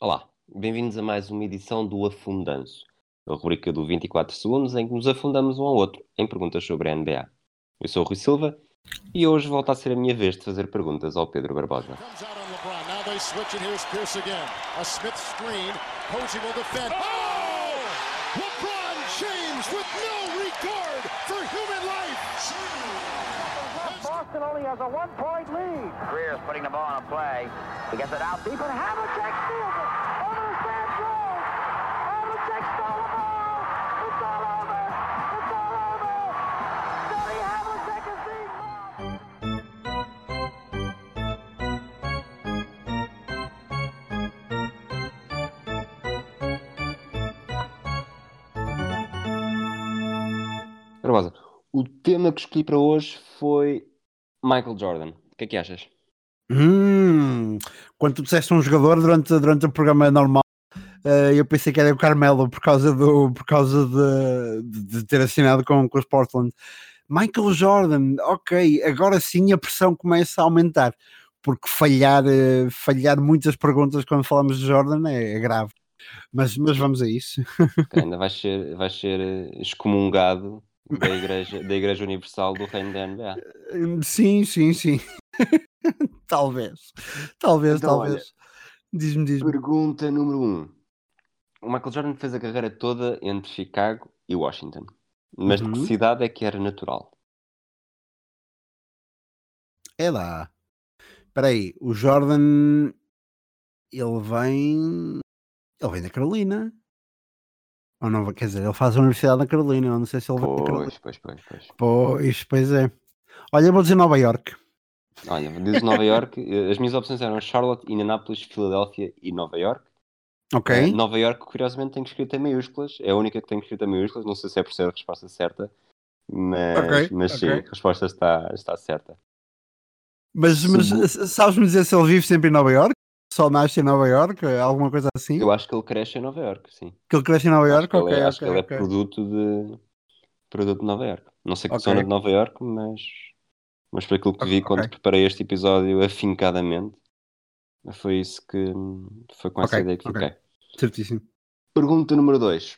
Olá, bem-vindos a mais uma edição do Afundanço, a rubrica do 24 segundos em que nos afundamos um ao outro em perguntas sobre a NBA. Eu sou o Rui Silva e hoje volta a ser a minha vez de fazer perguntas ao Pedro Barbosa. Out on LeBron. Now they switch, and here's Pierce again. A Smith screen. Posey will defend. Oh! LeBron James with no regard for human life. Boston only has a one-point lead. Greer's putting the ball on a play. He gets it out deep But Havlicek steals it. Over the Sand Road. Havlicek stole the ball. It's all over. It's all over. Johnny Havlicek is being mobbed. Barbosa, o tema que escolhi para hoje foi Michael Jordan. O que é que achas? Hum, quando tu disseste um jogador durante, durante o programa normal, eh, eu pensei que era o Carmelo por causa, do, por causa de, de- ter assinado com, com os Portland. Michael Jordan, ok, agora sim a pressão começa a aumentar, porque falhar, eh, falhar muitas perguntas quando falamos de Jordan é, é grave. Mas, mas vamos a isso. Ainda vais ser, vais ser eh, excomungado da Igreja, da Igreja Universal do Reino da NBA. Sim, sim, sim. talvez, talvez, Então, talvez. Diz-me, diz-me. Pergunta número 1. Um. O Michael Jordan fez a carreira toda entre Chicago e Washington. Mas de Uhum. que cidade é que era natural? É lá. Espera aí, o Jordan ele vem ele vem da Carolina. Ou não, quer dizer, ele faz a universidade na Carolina, eu não sei se ele vem da Carolina. Pois, pois, pois, pois. Pois, pois é. Olha, vou dizer Nova York. Olha, diz Nova York. eh, As minhas opções eram Charlotte, Indianapolis, Filadélfia e Nova York. Ok. Eh, Nova York, curiosamente, tem escrito em maiúsculas. É a única que tem escrito em maiúsculas. Não sei se é por ser a resposta certa. Mas, Ok, mas sim, ok. a resposta está, está certa. Mas, mas sabes-me dizer se ele vive sempre em Nova York? Só nasce em Nova York? Alguma coisa assim? Eu acho que ele cresce em Nova York, sim. Que ele cresce em Nova Acho York? que ele, Ok, é, acho que ok, ele é ok. produto de, produto de Nova York. Não sei que Ok. zona de Nova York, mas, mas por aquilo que vi quando preparei este episódio afincadamente, foi isso que foi com essa ideia que fiquei. Certíssimo. Pergunta número 2,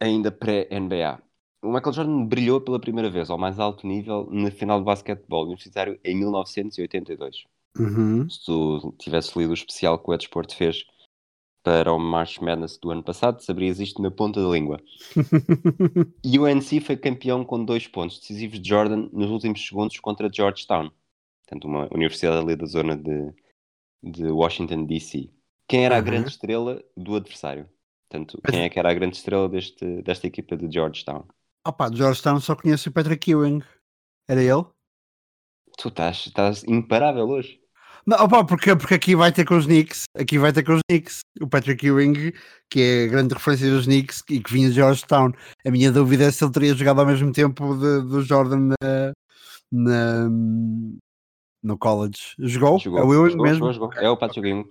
ainda pré-NBA. O Michael Jordan brilhou pela primeira vez ao mais alto nível na final de basquetebol universitário em 1982. Uhum. Se tu tivesse lido o especial que o Ed Sport fez para o March Madness do ano passado, saberias isto na ponta da língua. E o UNC foi campeão com dois pontos decisivos de Jordan nos últimos segundos contra Georgetown. Portanto, uma universidade ali da zona de, de Washington, D.C. Quem era a Uhum. grande estrela do adversário? Portanto, quem é que era a grande estrela deste, desta equipa de Georgetown? Opa, de Georgetown só conheço o Patrick Ewing. Era ele? Tu estás, estás imparável hoje. Não, opa, porque, porque aqui vai ter com os Knicks, aqui vai ter com os Knicks, o Patrick Ewing, que é a grande referência dos Knicks e que vinha de Georgetown. A minha dúvida é se ele teria jogado ao mesmo tempo do Jordan na, na- no college. Jogou? Jogou, é o Ewing jogou, mesmo? jogou, jogou. É o Patrick Ewing.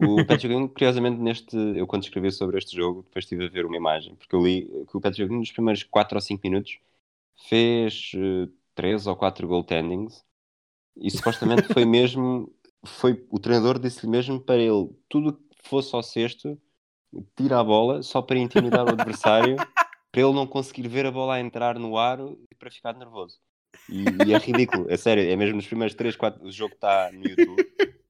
O Patrick Ewing, curiosamente, neste, eu quando escrevi sobre este jogo, depois estive a ver uma imagem, porque eu li que o Patrick Ewing, nos primeiros 4 ou 5 minutos, fez 3 ou 4 goaltendings e supostamente foi mesmo, foi, o treinador disse-lhe mesmo para ele, tudo que fosse ao sexto, tira a bola só para intimidar o adversário, para ele não conseguir ver a bola a entrar no aro e para ficar nervoso. E, e é ridículo, é sério, é mesmo nos primeiros 3, 4, o jogo está no YouTube,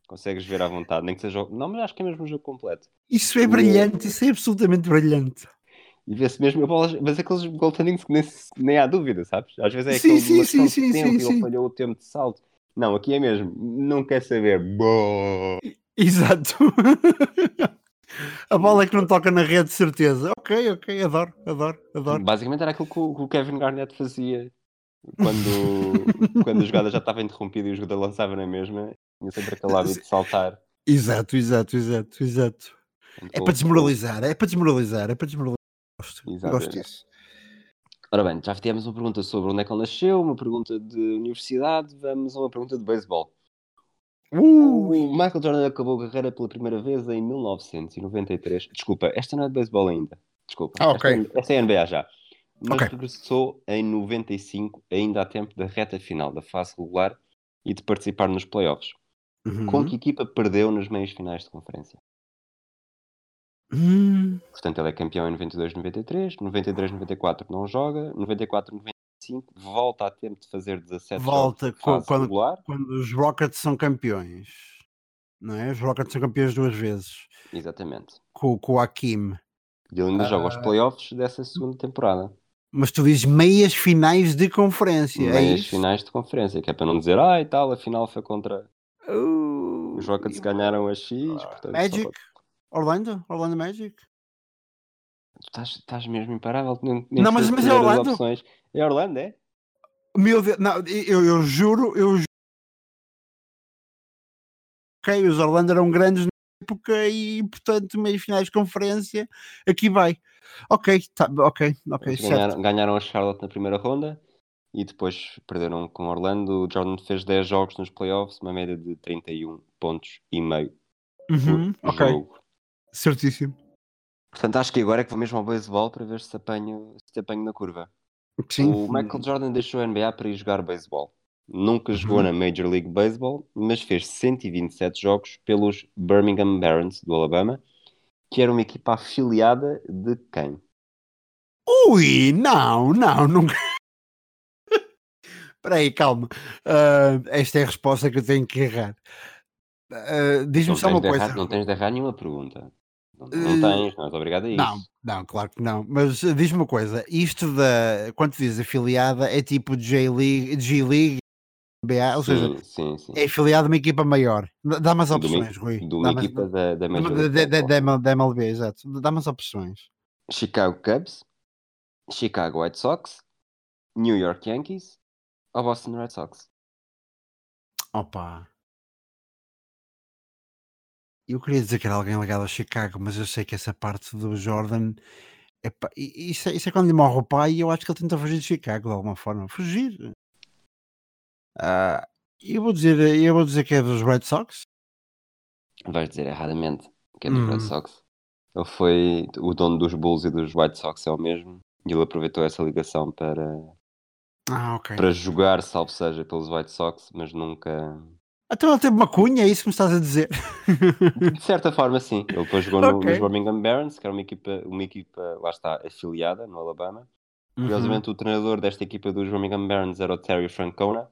consegues ver à vontade, nem que seja. Não, mas acho que é mesmo o jogo completo. Isso é brilhante, isso é absolutamente brilhante. E vê-se mesmo a bola, mas aqueles goaltendings que nem, nem há dúvida, sabes? Às vezes é Sim, aquele sim, sim, sim, tempo sim, e ele falhou o tempo de salto. Não, aqui é mesmo, não quer saber. Boa. Exato. a bola é que não toca na rede, de certeza. Ok, ok, adoro, adoro, adoro. Basicamente era aquilo que o, que o Kevin Garnett fazia quando, quando a jogada já estava interrompida e o jogador lançava na mesma, tinha sempre aquele hábito de saltar. Exato, exato, exato, exato. É Então, para desmoralizar, é para desmoralizar, é para desmoralizar. Gosto, Exato, gosto disso. Ora bem, já tivemos uma pergunta sobre onde é que ele nasceu, uma pergunta de universidade, vamos a uma pergunta de beisebol. Uh, O Michael Jordan acabou a carreira pela primeira vez em 1993. Desculpa, esta não é de beisebol ainda. Desculpa. Ah, ok. Esta, é, esta é NBA já. Mas Ok. regressou em 95, ainda há tempo da reta final da fase regular e de participar nos playoffs. uhum. Com que equipa perdeu nas meias finais de conferência? Hum, Portanto, ele é campeão em 92, 93, 93, 94 não joga, 94, 95 volta a tempo de fazer 17 Volta jogos quando- quando os Rockets são campeões, não é? Os Rockets são campeões duas vezes Exatamente. com, com o Hakim. E ele ainda joga os Ah. playoffs dessa segunda temporada. Mas tu dizes meias finais de conferência. é Meias isso? finais de conferência, que é para não dizer, ah, e tal, a final foi contra Uh, os Rockets ganharam a X. Portanto, só Magic? para- Orlando? Orlando Magic? Tu estás, estás mesmo imparável. Nem, Não, mas- mas é Orlando. opções. É Orlando, é? Meu Deus, não, eu, eu juro, eu ju- Ok, os Orlando eram grandes na época e, portanto, meias finais de conferência, aqui vai. Ok, tá, ok, ok, ganharam, ganharam a Charlotte na primeira ronda e depois perderam com Orlando. O Jordan fez 10 jogos nos playoffs, uma média de 31 pontos e meio Uhum, por ok, jogo. Certíssimo. Portanto, acho que agora é que vou mesmo ao beisebol para ver se apanho, se apanho na curva. Sim. O Michael Jordan deixou a NBA para ir jogar beisebol. Nunca jogou Uhum. na Major League Baseball, mas fez 127 jogos pelos Birmingham Barons do Alabama, que era uma equipa afiliada de quem? Ui, não, não, nunca. Espera aí, calma. Ah, esta é a resposta que eu tenho que errar. Ah, Diz-me só uma coisa. errar, não tens de errar nenhuma pergunta. Não, não Eh, tens, não és obrigado a isso. Não, não, claro que não. Mas uh, diz-me uma coisa: isto da. Quando dizes afiliada, é tipo J-League, G-League, BA, ou seja, Sim, sim, sim. é afiliado a uma equipa maior. Dá- uma- opções, Rui. De uma equipa da, da MLB, exato. Dá-me as opções. Chicago Cubs, Chicago White Sox, New York Yankees ou Boston Red Sox? Opa. Eu queria dizer que era alguém ligado a Chicago, mas eu sei que essa parte do Jordan. isso, é, isso é quando lhe morre o pai e eu acho que ele tenta fugir de Chicago de alguma forma. Fugir. Ah, eu, vou dizer, eu vou dizer que é dos Red Sox. Vais dizer erradamente que é dos Hum. Red Sox. Ele foi o dono dos Bulls e dos White Sox é o mesmo. E ele aproveitou essa ligação para, Ah, ok. para jogar, salvo seja, pelos White Sox, mas nunca. Então ele teve uma cunha, é isso que me estás a dizer? De certa forma, sim. Ele depois jogou no, Ok. nos Birmingham Barons, que era uma equipa, uma equipa, lá está, afiliada no Alabama. Uhum. Curiosamente, o treinador desta equipa dos Birmingham Barons era o Terry Francona,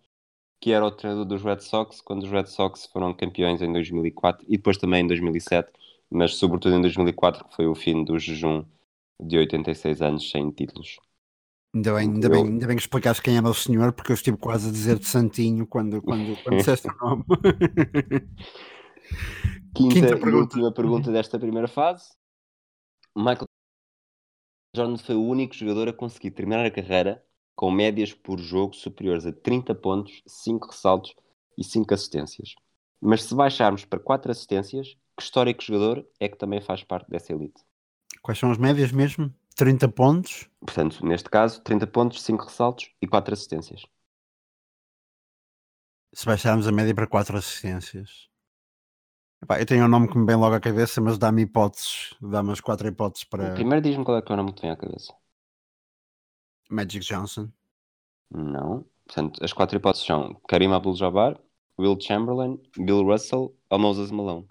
que era o treinador dos Red Sox, quando os Red Sox foram campeões em 2004 e depois também em 2007, mas sobretudo em 2004, que foi o fim do jejum de 86 anos sem títulos. Ainda bem, ainda, Eu- bem, ainda bem que explicaste quem era o senhor, porque eu estive quase a dizer de Santinho quando, quando, quando disseste o nome. Quinta, Quinta e pergunta. última pergunta desta primeira fase. Michael Jordan foi o único jogador a conseguir terminar a carreira com médias por jogo superiores a 30 pontos, 5 ressaltos e 5 assistências. Mas se baixarmos para 4 assistências, que histórico jogador é que também faz parte dessa elite? Quais são as médias mesmo? 30 pontos? Portanto, neste caso, 30 pontos, 5 ressaltos e 4 assistências. Se baixarmos a média para 4 assistências. Epá, eu tenho um nome que me vem logo à cabeça, mas dá-me hipóteses. Dá-me as 4 hipóteses para Primeiro diz-me qual é que é o nome que vem à cabeça. Magic Johnson. Não. Portanto, as quatro hipóteses são Karim Abdul-Jabbar, Will Chamberlain, Bill Russell ou Moses Malone.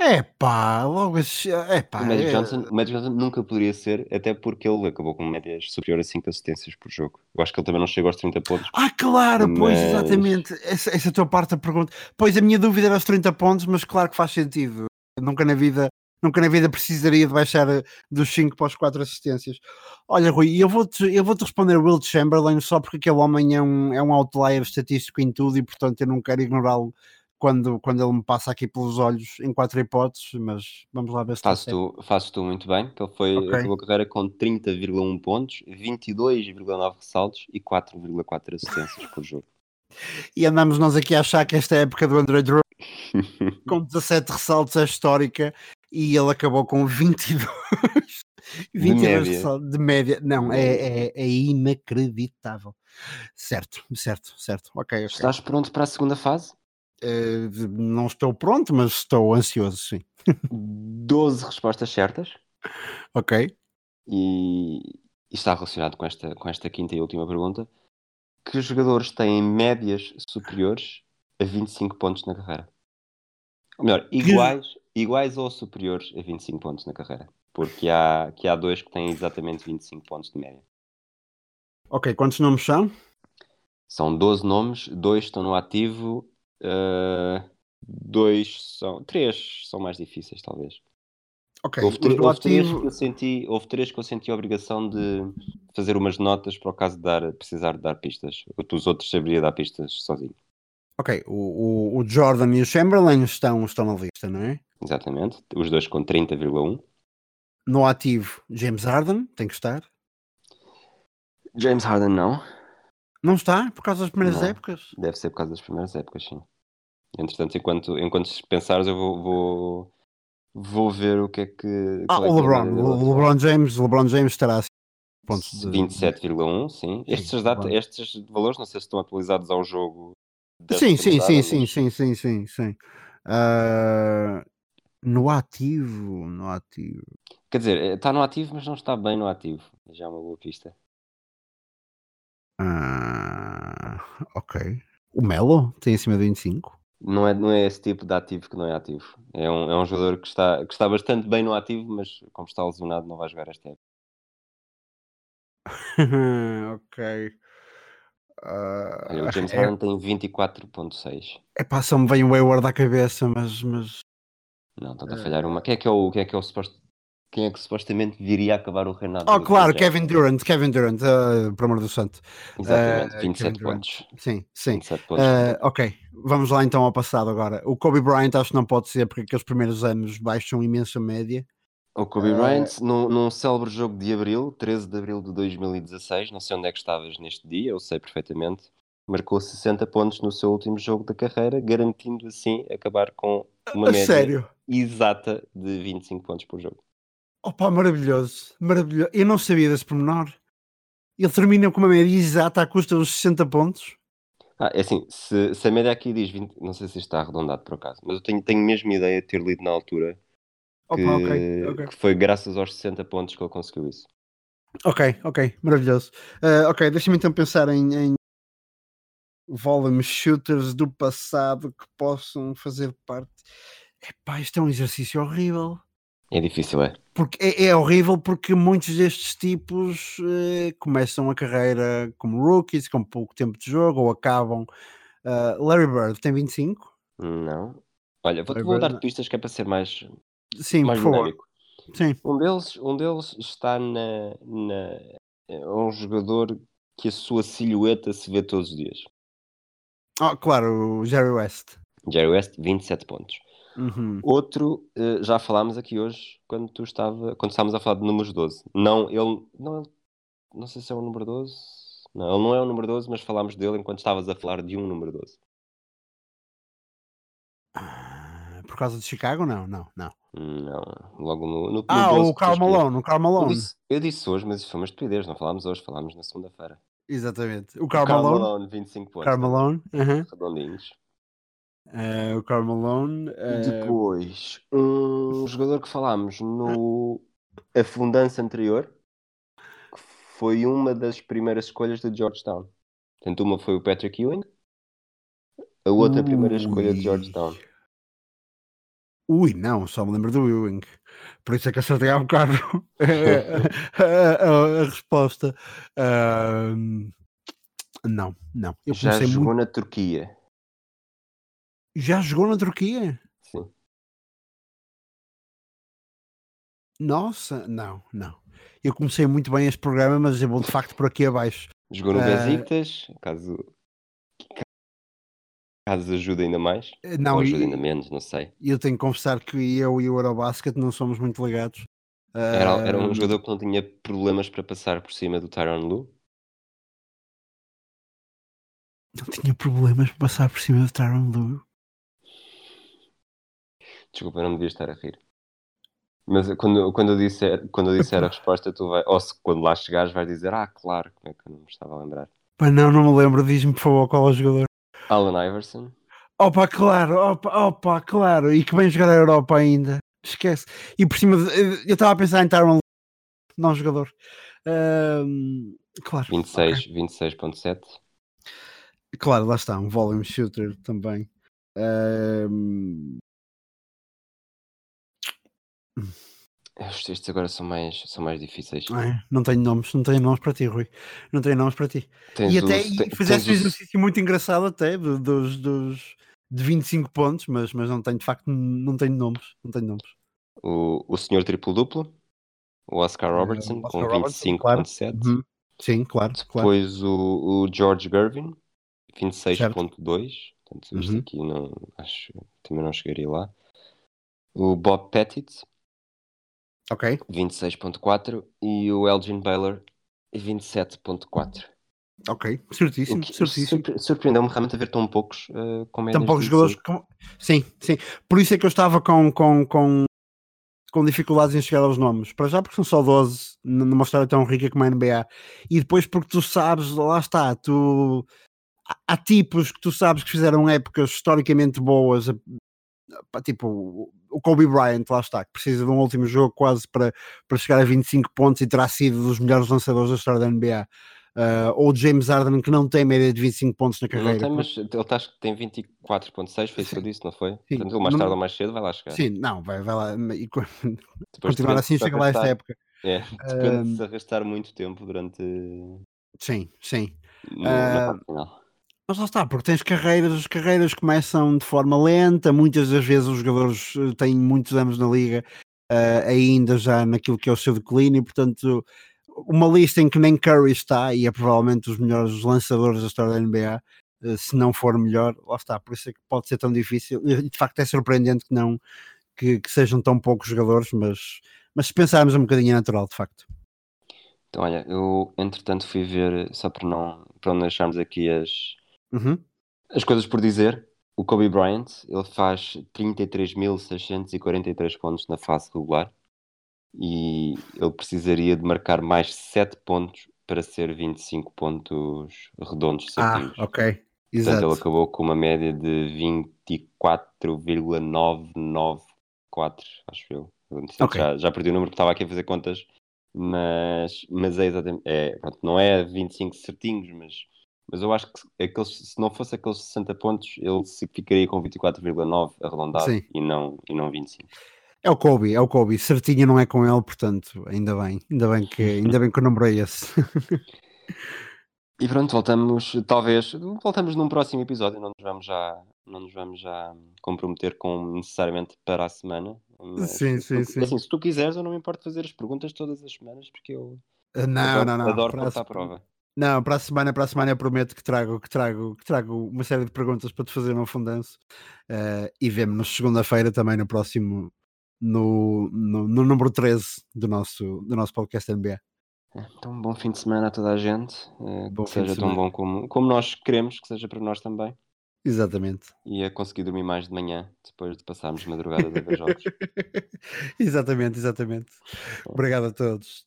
Epá, logo assim. Epá, o, Magic é- Johnson, o Magic Johnson nunca poderia ser, até porque ele acabou com médias superiores a 5 assistências por jogo. Eu acho que ele também não chegou aos 30 pontos. Ah, claro, pois, Mas- exatamente. Essa, essa tua parte da pergunta. Pois a minha dúvida era os 30 pontos, mas claro que faz sentido. Nunca na vida, nunca na vida precisaria de baixar eh, dos 5 para os 4 assistências. Olha, Rui, eu vou-te eu vou -te responder Will Chamberlain só porque aquele homem é um, é um outlier estatístico em tudo e, portanto, eu não quero ignorá-lo quando, quando ele me passa aqui pelos olhos em quatro hipóteses, mas vamos lá ver se certo. tu, fazes tu muito bem, que ele foi, Ok. acabou a carreira com 30,1 pontos, 22,9 ressaltos e 4,4 assistências por jogo. E andamos nós aqui a achar que esta época do Android com 17 ressaltos é histórica e ele acabou com 22 22 média. ressaltos de média. Não, De é, é, é inacreditável. Certo, certo, certo. Ok, ok. Estás pronto para a segunda fase? Eh, não estou pronto, mas estou ansioso, sim. 12 respostas certas. Ok. e, está relacionado com esta, com esta quinta e última pergunta. Que jogadores têm médias superiores a 25 pontos na carreira? Ou melhor, iguais iguais ou superiores a 25 pontos na carreira. Porque há, que há dois que têm exatamente 25 pontos de média. Ok, quantos nomes são? São 12 nomes, dois estão no ativo, eh, dois são. Três são mais difíceis, talvez. Ok, Houve, do houve três que eu senti, houve três que eu senti a obrigação de fazer umas notas para o caso de dar, precisar de dar pistas. Os outros saberia dar pistas sozinho. Ok, o, o, o Jordan e o Chamberlain estão, estão na lista, não é? Exatamente. Os dois com 30,1. No ativo, James Harden, tem que estar. James Harden não. Não está, por causa das primeiras Não. épocas. Deve ser por causa das primeiras épocas, sim. Entretanto, enquanto, enquanto pensares, eu vou, vou, vou ver o que é que. Ah, é o que é LeBron. O. LeBron James, LeBron James estará assim. Pontos de, 27,1, sim. Estes, data, estes valores, não sei se estão atualizados ao jogo. Sim, sim, sim, sim, sim, sim, sim, sim. Ah, no ativo, no ativo. Quer dizer, está no ativo, mas não está bem no ativo. Já é uma boa pista. Ah, ok. O Melo tem acima de 25. Não é, não é esse tipo de ativo que não é ativo. É um, é um jogador que está, que está bastante bem no ativo, mas como está lesionado, não vai jogar esta época. ok. Ah, Olha, o James é, Harden tem 24,6. é pá, só me vem o Wayward à cabeça, mas, mas Não, está a falhar uma. Quem é que é o, quem é que é o suposto. Quem é que supostamente viria a acabar o reinado? Oh, claro? Kevin Durant, Kevin Durant, ah, por amor do santo. Exatamente, Eh, 27 Kevin Durant. pontos. Sim, sim. 27 pontos. Ah, ok, vamos lá então ao passado agora. O Kobe Bryant acho que não pode ser porque aqueles primeiros anos baixam imensa média. O Kobe eh, Bryant, num, num célebre jogo de abril, 13 de abril de 2016, não sei onde é que estavas neste dia, eu sei perfeitamente, marcou 60 pontos no seu último jogo da carreira, garantindo assim acabar com uma A média sério? exata de 25 pontos por jogo. Opa, maravilhoso, maravilhoso. Eu não sabia desse pormenor. Ele termina com uma média exata à custa dos 60 pontos. Ah, é assim, se, se a média aqui diz 20, não sei se está arredondado por acaso, mas eu tenho, tenho mesmo ideia de ter lido na altura Opa, que, ok, ok. que foi graças aos 60 pontos que ele conseguiu isso. Ok, ok, maravilhoso. Ah, ok, deixa-me então pensar em, em volume shooters do passado que possam fazer parte. Epá, isto é um exercício horrível. É difícil, é? Porque é, é horrível porque muitos destes tipos eh, começam a carreira como rookies, com pouco tempo de jogo, ou acabam. Ah, Larry Bird tem 25? Não. Olha, vou, vou dar pistas que é para ser mais, Sim, mais por favor. dinâmico. Sim. Um deles, um deles está na, na. É um jogador que a sua silhueta se vê todos os dias. Ah, claro, o Jerry West. Jerry West, 27 pontos. Uhum. Outro, eh, já falámos aqui hoje, quando tu estava, quando estávamos a falar de números 12. Não, ele, não, não sei se é o número 12. Não, ele não é o número 12, mas falámos dele enquanto estavas a falar de um número 12. Ah, Por causa de Chicago? Não, não, não. Não, logo no, no, no Ah, 12 o que escolheste. Malone, o Karl Eu Malone. disse, eu disse hoje, mas isso foi uma estupidez. Não falámos hoje, falámos na segunda-feira. Exatamente. O O Karl Karl Malone. Malone, 25 pontos. Karl Malone. uhum. Redondinhos. Eh, o Karl Malone. eh, Depois, um jogador que falámos no afundança anterior, que foi uma das primeiras escolhas de Georgetown. Portanto, uma foi o Patrick Ewing, a outra primeira escolha de Ui. Georgetown. Ui, não, só me lembro do Ewing. Por isso é que acertei há bocado a, a- a- a resposta. Ahm, não, não. Eu Já jogou muito. na Turquia. Já jogou na Turquia? Sim. Nossa, não, não. Eu comecei muito bem este programa, mas eu vou de facto por aqui abaixo. Jogou no Ah. Besiktas, caso, caso ajude ainda mais. Eh, Não, Ou ajude ainda menos, não sei. eu tenho que confessar que eu e o Eurobasket não somos muito ligados. Era, era um Ahm, jogador que não tinha problemas para passar por cima do Tyron Lu. Não tinha problemas para passar por cima do Tyron Lue. Desculpa, não devia estar a rir. Mas quando, quando, eu disser, quando eu disser a resposta, tu vai, ou se quando lá chegares vais dizer, ah, claro, como é que eu não me estava a lembrar. Pá, não, não me lembro. Diz-me por favor qual é o jogador. Alan Iverson, Opa, claro, opa, opa, claro. E que vem jogar a Europa ainda. Esquece. E por cima, de- eu estava a pensar em Tyron não jogador. Ahm, claro. 26, 26.7. ok. Claro, lá está. Um volume shooter também. Ahm, Estes, estes agora são mais, são mais difíceis. É, não tenho nomes, não tenho nomes para ti, Rui. Não tenho nomes para ti. Tens e até e te- fizeste um exercício muito engraçado até do- dos, dos de 25 pontos, mas, mas não tenho de facto não tenho nomes, não tenho nomes. o, o senhor triplo-duplo, o Oscar Robertson, Oscar com Robertson, claro. 25.7. Uhum. Sim, claro, claro. Depois o, o George Gervin, 26.2. Portanto, este Uhum. aqui não, acho também não chegaria lá. O Bob Pettit, Ok, 26.4. E o Elgin Baylor, 27.4. ok, certíssimo, que certíssimo. surpre- surpreendeu-me realmente a ver tão poucos eh, com médias Tão poucos jogadores 25. com... Sim, sim. Por isso é que eu estava com, com, com, com dificuldades em chegar aos nomes. Para já porque são só 12 n- numa história tão rica como a NBA. E depois porque tu sabes, lá está, tu há- tipos que tu sabes que fizeram épocas historicamente boas, pá, tipo o- Kobe Bryant, lá está, que precisa de um último jogo quase para, para chegar a 25 pontos e terá sido dos melhores lançadores da história da NBA. Ah, ou o James Harden que não tem média de 25 pontos na Não carreira. tem, porque- mas ele tá, acho que tem 24.6, foi isso que eu disse, não foi? Sim. Portanto, ele mais Não- tarde ou mais cedo vai lá chegar. Sim, não, vai, vai lá. E, continuar assim chega lá a essa arrastar- época. É, depende de Ahm. se arrastar muito tempo durante Sim, sim. no, final. Mas lá está, porque tens carreiras, as carreiras começam de forma lenta, muitas das vezes os jogadores eh, têm muitos anos na liga, eh, ainda já naquilo que é o seu declínio, portanto, uma lista em que nem Curry está e é provavelmente os melhores lançadores da história da NBA, eh, se não for melhor, lá está, por isso é que pode ser tão difícil, e de facto é surpreendente que não que, que sejam tão poucos jogadores, mas, mas se pensarmos um bocadinho é natural, de facto. Então, olha, eu entretanto fui ver, só para não, para não deixarmos aqui as, Uhum. as coisas por dizer, o Kobe Bryant, ele faz 33.643 pontos na fase regular e ele precisaria de marcar mais 7 pontos para ser 25 pontos redondos Ah, certinhos. ok, Portanto, ele exato. acabou com uma média de 24,994, acho eu. Portanto, Ok. já, já perdi o número estava aqui a fazer contas, mas, mas é exatamente. É, pronto, não é 25 certinhos, mas, mas eu acho que aqueles, se não fosse aqueles 60 pontos, ele ficaria com 24,9 arredondado Sim. e não, e não 25. É o Kobe, é o Kobe. Certinho não é com ele, portanto, ainda bem. Ainda bem que, ainda bem que eu namorei esse. E pronto, voltamos, talvez, voltamos num próximo episódio, não nos vamos já, não nos vamos já comprometer com necessariamente para a semana. Sim, se tu- sim, sim. Assim, se tu quiseres, eu não me importo fazer as perguntas todas as semanas, porque eu não, adoro, não, não. adoro Para a prova. Não, para a semana, para a semana eu prometo que trago, que trago, que trago uma série de perguntas para te fazer no fundanço. Eh, e vemo-nos segunda-feira também no próximo, no, no, no número 13 do nosso, do nosso podcast NBA. Então, um bom fim de semana a toda a gente, Bom que seja tão bom como, como nós queremos, que seja para nós também, Exatamente. e a conseguir dormir mais de manhã, depois de passarmos madrugadas a ver jogos. exatamente, exatamente. Obrigado a todos.